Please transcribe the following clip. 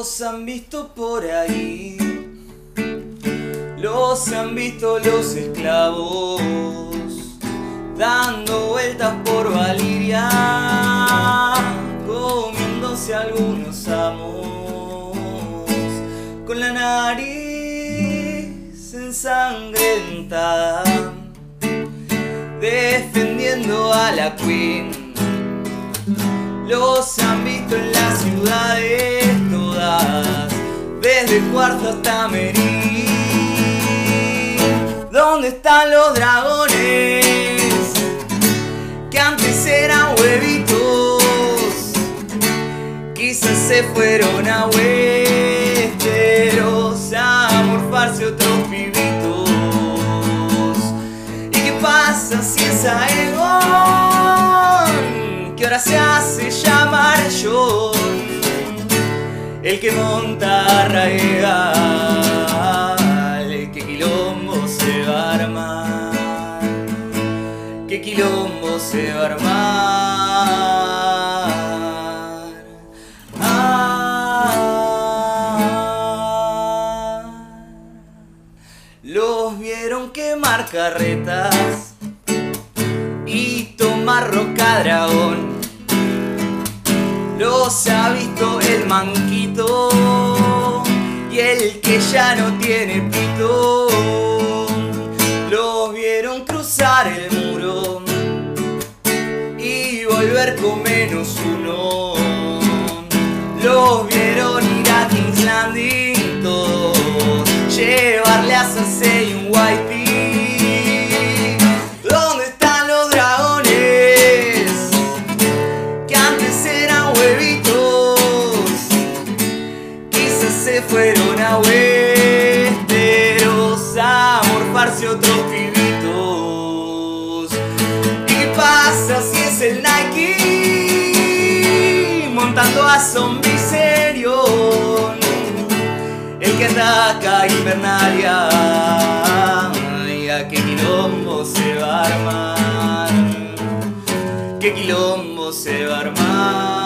Los han visto por ahí, los han visto los esclavos, dando vueltas por Valiria, comiéndose algunos amos, con la nariz ensangrentada, defendiendo a la Queen. Los han visto en las ciudades desde Cuarto hasta Merí. ¿Dónde están los dragones? Que antes eran huevitos, quizás se fueron a Westeros a morfarse otros pibitos. ¿Y qué pasa si es Aegon? Que ahora se hace el que monta a Raegal, que quilombo se va a armar, que quilombo se va a armar. Ah. Los vieron quemar carretas y tomar roca dragón. Los ha visto el manquito y el que ya no tiene pito. Los vieron cruzar el muro y volver con menos uno. Los vieron ir a King's Landing todos, llevarle a Cersei un white fueron a Westeros a morfarse otros pibitos. ¿Y qué pasa si es el Nike montando a Zombie Serion? El que ataca Invernalia y a qué quilombo se va a armar. ¿Qué quilombo se va a armar?